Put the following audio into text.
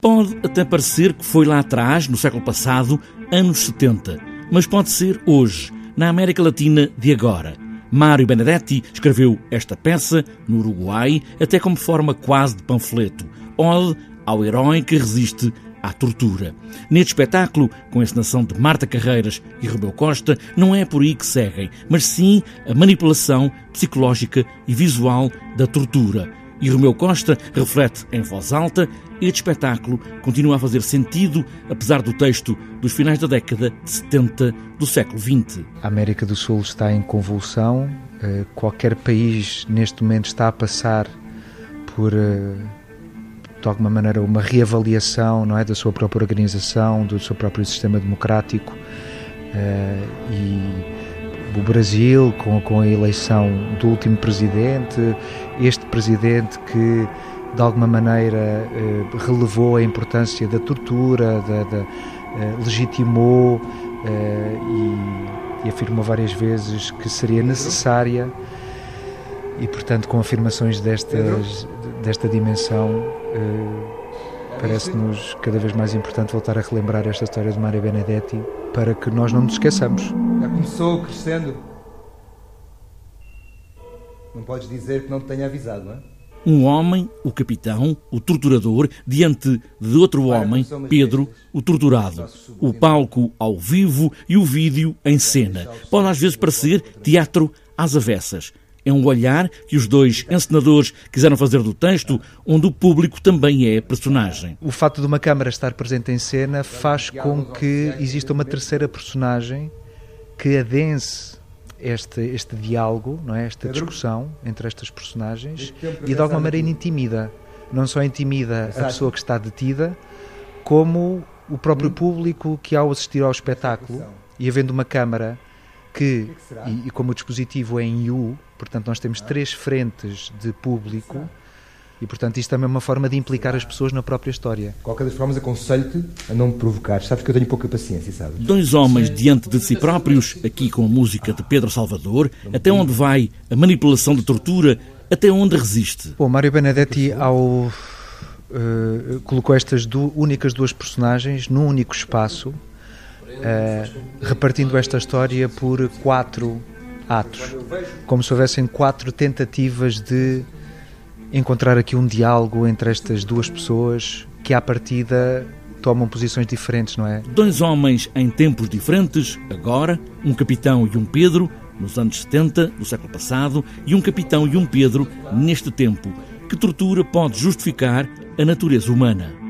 Pode até parecer que foi lá atrás, no século passado, anos 70, mas pode ser hoje, na América Latina de agora. Mário Benedetti escreveu esta peça no Uruguai, até como forma quase de panfleto, ode ao herói que resiste à tortura. Neste espetáculo, com a encenação de Marta Carreiras e Rubeu Costa, não é por aí que seguem, mas sim a manipulação psicológica e visual da tortura e Romeu Costa reflete em voz alta, este espetáculo continua a fazer sentido, apesar do texto dos finais da década de 70 do século XX. A América do Sul está em convulsão, eh, qualquer país neste momento está a passar por, eh, de alguma maneira, uma reavaliação não é, da sua própria organização, do seu próprio sistema democrático eh, e o Brasil, com, com a eleição do último presidente, este presidente que de alguma maneira eh, relevou a importância da tortura, da, da eh, legitimou eh, e, e, afirmou várias vezes que seria necessária e, portanto, com afirmações destas, desta dimensão, parece-nos cada vez mais importante voltar a relembrar esta história de Mário Benedetti para que nós não nos esqueçamos. Já começou crescendo. Não podes dizer que não te tenha avisado, não é? Um homem, o capitão, o torturador, diante de outro homem, Pedro, o torturado. O palco ao vivo e o vídeo em cena. Pode às vezes parecer teatro às avessas. É um olhar que os dois encenadores quiseram fazer do texto, onde o público também é personagem. O fato de uma câmara estar presente em cena faz com que exista uma terceira personagem que adense este, este diálogo, não é? esta discussão entre estas personagens e de alguma maneira intimida. Não só intimida a pessoa que está detida, como o próprio hum. público que ao assistir ao espetáculo e havendo uma câmara que, e, e como o dispositivo é em U, portanto nós temos três frentes de público e, portanto, isto também é uma forma de implicar as pessoas na própria história. De qualquer das formas, aconselho-te a não me provocar. Sabes que eu tenho pouca paciência, sabe? Dois homens diante de si próprios, aqui com a música de Pedro Salvador, até onde vai a manipulação de tortura, até onde resiste. Bom, Mário Benedetti, ao uh, colocou estas du únicas duas personagens num único espaço, uh, repartindo esta história por quatro atos, como se houvessem quatro tentativas de encontrar aqui um diálogo entre estas duas pessoas que, à partida, tomam posições diferentes, não é? Dois homens em tempos diferentes, agora, um capitão e um Pedro, nos anos 70 do século passado, e um capitão e um Pedro neste tempo. Que tortura pode justificar a natureza humana?